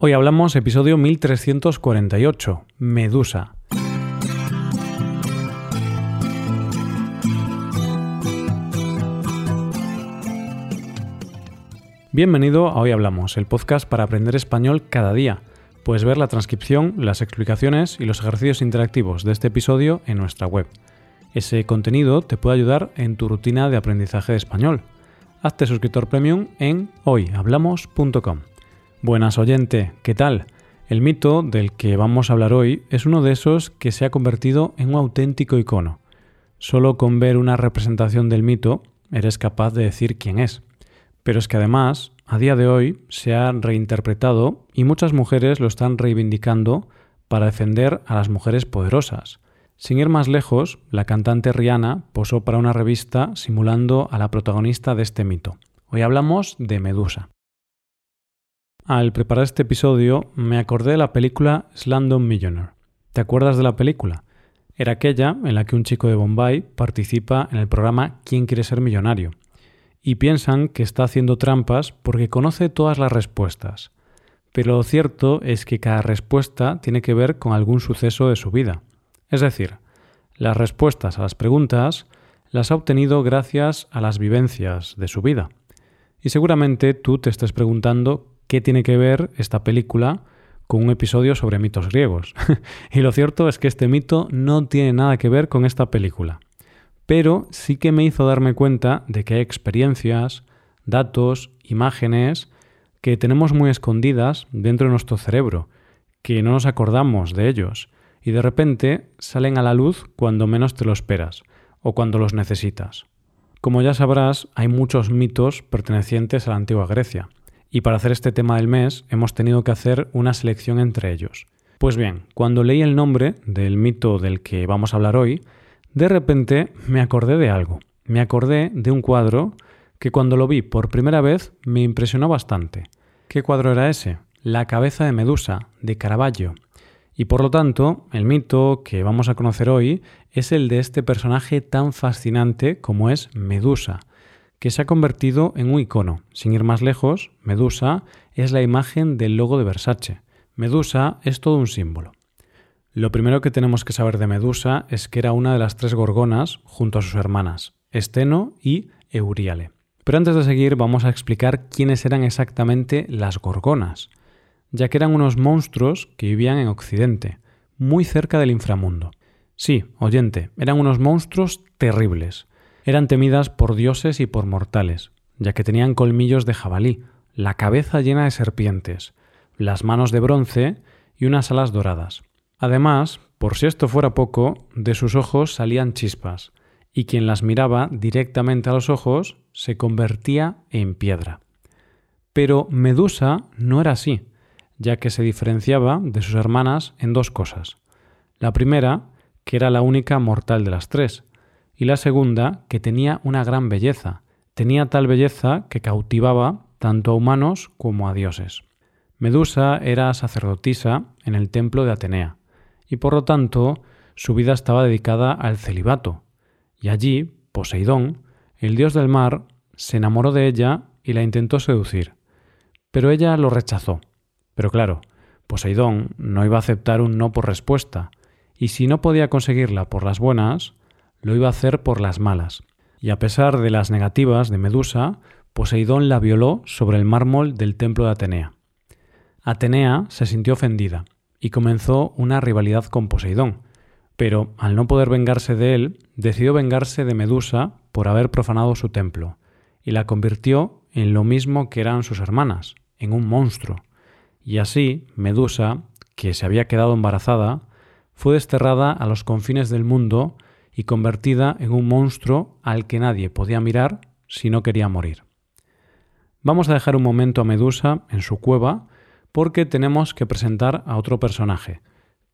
Hoy hablamos episodio 1348, Medusa. Bienvenido a Hoy Hablamos, el podcast para aprender español cada día. Puedes ver la transcripción, las explicaciones y los ejercicios interactivos de este episodio en nuestra web. Ese contenido te puede ayudar en tu rutina de aprendizaje de español. Hazte suscriptor premium en hoyhablamos.com. Buenas oyente, ¿qué tal? El mito del que vamos a hablar hoy es uno de esos que se ha convertido en un auténtico icono. Solo con ver una representación del mito eres capaz de decir quién es. Pero es que además, a día de hoy, se ha reinterpretado y muchas mujeres lo están reivindicando para defender a las mujeres poderosas. Sin ir más lejos, la cantante Rihanna posó para una revista simulando a la protagonista de este mito. Hoy hablamos de Medusa. Al preparar este episodio me acordé de la película Slumdog Millionaire. ¿Te acuerdas de la película? Era aquella en la que un chico de Bombay participa en el programa ¿Quién quiere ser millonario? y piensan que está haciendo trampas porque conoce todas las respuestas. Pero lo cierto es que cada respuesta tiene que ver con algún suceso de su vida. Es decir, las respuestas a las preguntas las ha obtenido gracias a las vivencias de su vida. Y seguramente tú te estés preguntando qué tiene que ver esta película con un episodio sobre mitos griegos. y lo cierto es que este mito no tiene nada que ver con esta película. Pero sí que me hizo darme cuenta de que hay experiencias, datos, imágenes que tenemos muy escondidas dentro de nuestro cerebro, que no nos acordamos de ellos, y de repente salen a la luz cuando menos te lo esperas o cuando los necesitas. Como ya sabrás, hay muchos mitos pertenecientes a la antigua Grecia, y para hacer este tema del mes hemos tenido que hacer una selección entre ellos. Pues bien, cuando leí el nombre del mito del que vamos a hablar hoy, de repente me acordé de algo. Me acordé de un cuadro que cuando lo vi por primera vez me impresionó bastante. ¿Qué cuadro era ese? La cabeza de Medusa, de Caravaggio. Y por lo tanto, el mito que vamos a conocer hoy es el de este personaje tan fascinante como es Medusa, que se ha convertido en un icono. Sin ir más lejos, Medusa es la imagen del logo de Versace. Medusa es todo un símbolo. Lo primero que tenemos que saber de Medusa es que era una de las tres gorgonas junto a sus hermanas, Esteno y Euríale. Pero antes de seguir vamos a explicar quiénes eran exactamente las gorgonas, ya que eran unos monstruos que vivían en Occidente, muy cerca del inframundo. Sí, oyente, eran unos monstruos terribles, eran temidas por dioses y por mortales, ya que tenían colmillos de jabalí, la cabeza llena de serpientes, las manos de bronce y unas alas doradas. Además, por si esto fuera poco, de sus ojos salían chispas, y quien las miraba directamente a los ojos se convertía en piedra. Pero Medusa no era así, ya que se diferenciaba de sus hermanas en dos cosas. La primera, que era la única mortal de las tres, y la segunda, que tenía una gran belleza. Tenía tal belleza que cautivaba tanto a humanos como a dioses. Medusa era sacerdotisa en el templo de Atenea, y por lo tanto su vida estaba dedicada al celibato, y allí Poseidón, el dios del mar, se enamoró de ella y la intentó seducir. Pero ella lo rechazó. Pero claro, Poseidón no iba a aceptar un no por respuesta, y si no podía conseguirla por las buenas, lo iba a hacer por las malas. Y a pesar de las negativas de Medusa, Poseidón la violó sobre el mármol del templo de Atenea. Atenea se sintió ofendida y comenzó una rivalidad con Poseidón, pero al no poder vengarse de él, decidió vengarse de Medusa por haber profanado su templo, y la convirtió en lo mismo que eran sus hermanas, en un monstruo. Y así, Medusa, que se había quedado embarazada, fue desterrada a los confines del mundo y convertida en un monstruo al que nadie podía mirar si no quería morir. Vamos a dejar un momento a Medusa en su cueva porque tenemos que presentar a otro personaje,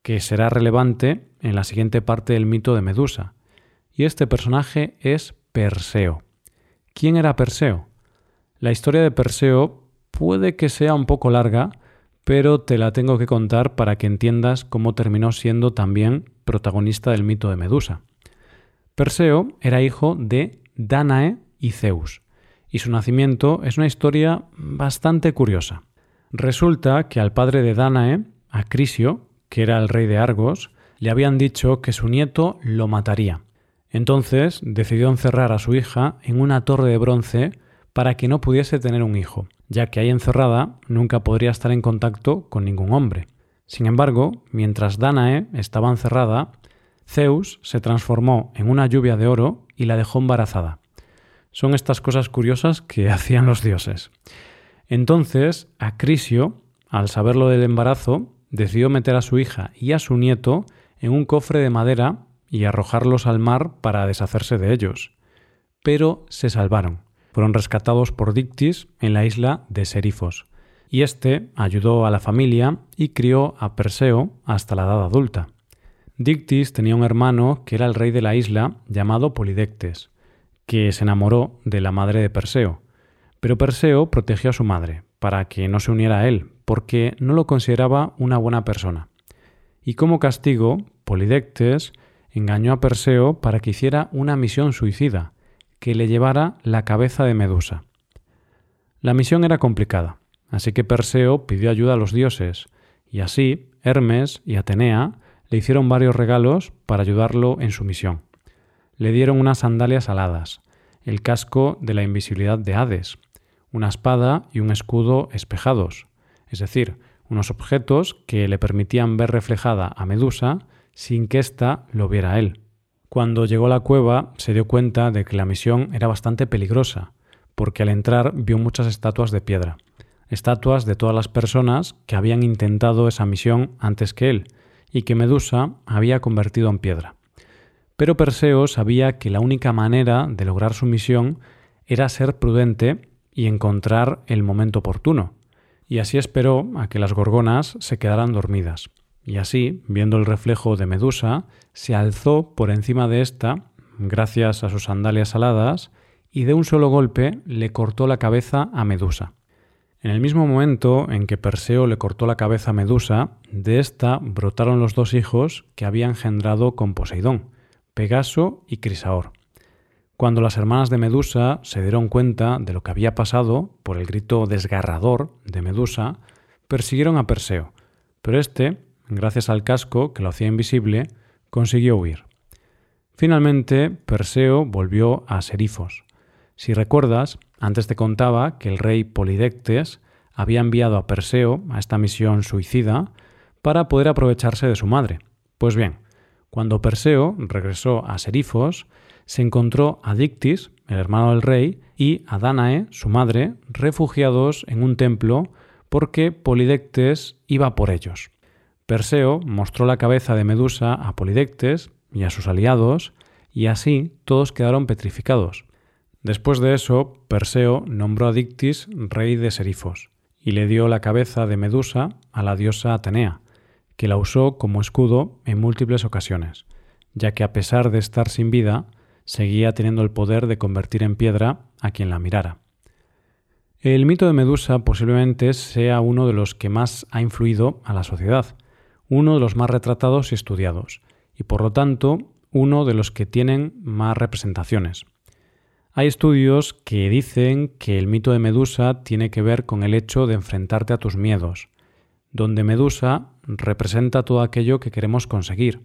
que será relevante en la siguiente parte del mito de Medusa. Y este personaje es Perseo. ¿Quién era Perseo? La historia de Perseo puede que sea un poco larga, pero te la tengo que contar para que entiendas cómo terminó siendo también protagonista del mito de Medusa. Perseo era hijo de Danae y Zeus, y su nacimiento es una historia bastante curiosa. Resulta que al padre de Danae, a Crisio, que era el rey de Argos, le habían dicho que su nieto lo mataría. Entonces decidió encerrar a su hija en una torre de bronce para que no pudiese tener un hijo, ya que ahí encerrada nunca podría estar en contacto con ningún hombre. Sin embargo, mientras Danae estaba encerrada, Zeus se transformó en una lluvia de oro y la dejó embarazada. Son estas cosas curiosas que hacían los dioses. Entonces, Acrisio, al saberlo del embarazo, decidió meter a su hija y a su nieto en un cofre de madera y arrojarlos al mar para deshacerse de ellos. Pero se salvaron. Fueron rescatados por Dictis en la isla de Serifos. Y éste ayudó a la familia y crió a Perseo hasta la edad adulta. Dictis tenía un hermano que era el rey de la isla llamado Polidectes, que se enamoró de la madre de Perseo. Pero Perseo protegió a su madre, para que no se uniera a él, porque no lo consideraba una buena persona. Y como castigo, Polidectes engañó a Perseo para que hiciera una misión suicida, que le llevara la cabeza de Medusa. La misión era complicada, así que Perseo pidió ayuda a los dioses, y así Hermes y Atenea le hicieron varios regalos para ayudarlo en su misión. Le dieron unas sandalias aladas, el casco de la invisibilidad de Hades, una espada y un escudo espejados, es decir, unos objetos que le permitían ver reflejada a Medusa sin que ésta lo viera a él. Cuando llegó a la cueva se dio cuenta de que la misión era bastante peligrosa, porque al entrar vio muchas estatuas de piedra, estatuas de todas las personas que habían intentado esa misión antes que él, y que Medusa había convertido en piedra. Pero Perseo sabía que la única manera de lograr su misión era ser prudente y encontrar el momento oportuno, y así esperó a que las gorgonas se quedaran dormidas. Y así, viendo el reflejo de Medusa, se alzó por encima de ésta, gracias a sus sandalias aladas, y de un solo golpe le cortó la cabeza a Medusa. En el mismo momento en que Perseo le cortó la cabeza a Medusa, de ésta brotaron los dos hijos que había engendrado con Poseidón, Pegaso y Crisaor. Cuando las hermanas de Medusa se dieron cuenta de lo que había pasado por el grito desgarrador de Medusa, persiguieron a Perseo, pero éste, gracias al casco que lo hacía invisible, consiguió huir. Finalmente, Perseo volvió a Serifos. Si recuerdas, antes te contaba que el rey Polidectes había enviado a Perseo a esta misión suicida para poder aprovecharse de su madre. Pues bien, cuando Perseo regresó a Serifos, se encontró a Dictis, el hermano del rey, y a Danae, su madre, refugiados en un templo porque Polidectes iba por ellos. Perseo mostró la cabeza de Medusa a Polidectes y a sus aliados, y así todos quedaron petrificados. Después de eso, Perseo nombró a Dictis rey de Serifos, y le dio la cabeza de Medusa a la diosa Atenea, que la usó como escudo en múltiples ocasiones, ya que a pesar de estar sin vida, seguía teniendo el poder de convertir en piedra a quien la mirara. El mito de Medusa posiblemente sea uno de los que más ha influido a la sociedad, uno de los más retratados y estudiados, y por lo tanto uno de los que tienen más representaciones. Hay estudios que dicen que el mito de Medusa tiene que ver con el hecho de enfrentarte a tus miedos, donde Medusa representa todo aquello que queremos conseguir,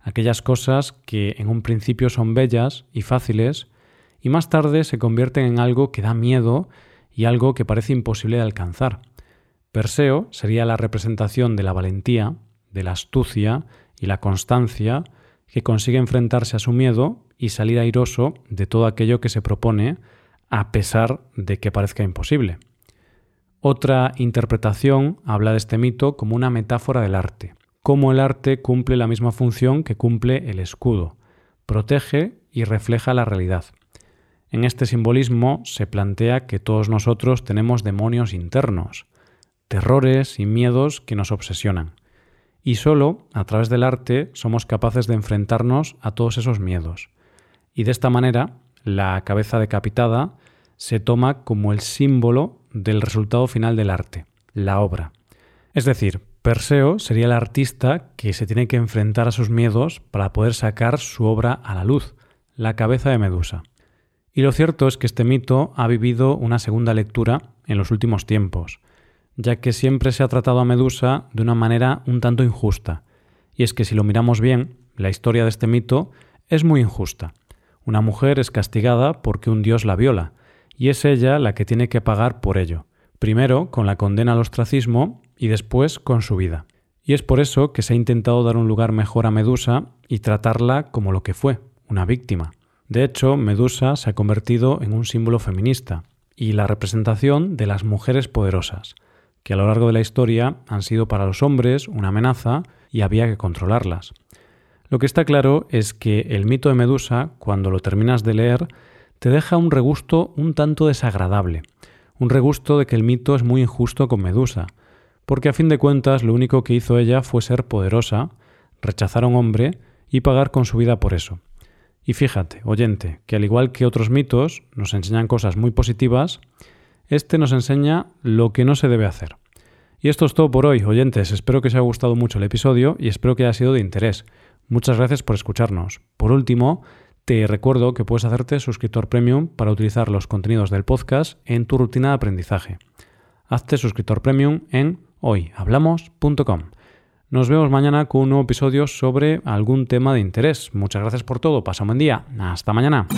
aquellas cosas que en un principio son bellas y fáciles y más tarde se convierten en algo que da miedo y algo que parece imposible de alcanzar. Perseo sería la representación de la valentía, de la astucia y la constancia que consigue enfrentarse a su miedo y salir airoso de todo aquello que se propone a pesar de que parezca imposible. Otra interpretación habla de este mito como una metáfora del arte, cómo el arte cumple la misma función que cumple el escudo, protege y refleja la realidad. En este simbolismo se plantea que todos nosotros tenemos demonios internos, terrores y miedos que nos obsesionan. Y solo a través del arte somos capaces de enfrentarnos a todos esos miedos. Y de esta manera, la cabeza decapitada se toma como el símbolo del resultado final del arte, la obra. Es decir, Perseo sería el artista que se tiene que enfrentar a sus miedos para poder sacar su obra a la luz, la cabeza de Medusa. Y lo cierto es que este mito ha vivido una segunda lectura en los últimos tiempos. ya que siempre se ha tratado a Medusa de una manera un tanto injusta. Y es que si lo miramos bien, la historia de este mito es muy injusta. Una mujer es castigada porque un dios la viola, y es ella la que tiene que pagar por ello, primero con la condena al ostracismo y después con su vida. Y es por eso que se ha intentado dar un lugar mejor a Medusa y tratarla como lo que fue, una víctima. De hecho, Medusa se ha convertido en un símbolo feminista y la representación de las mujeres poderosas, que a lo largo de la historia han sido para los hombres una amenaza y había que controlarlas. Lo que está claro es que el mito de Medusa, cuando lo terminas de leer, te deja un regusto un tanto desagradable, un regusto de que el mito es muy injusto con Medusa, porque a fin de cuentas lo único que hizo ella fue ser poderosa, rechazar a un hombre y pagar con su vida por eso. Y fíjate, oyente, que al igual que otros mitos nos enseñan cosas muy positivas, este nos enseña lo que no se debe hacer. Y esto es todo por hoy, oyentes. Espero que os haya gustado mucho el episodio y espero que haya sido de interés. Muchas gracias por escucharnos. Por último, te recuerdo que puedes hacerte suscriptor premium para utilizar los contenidos del podcast en tu rutina de aprendizaje. Hazte suscriptor premium en hoyhablamos.com. Nos vemos mañana con un nuevo episodio sobre algún tema de interés. Muchas gracias por todo. Pasa un buen día. Hasta mañana.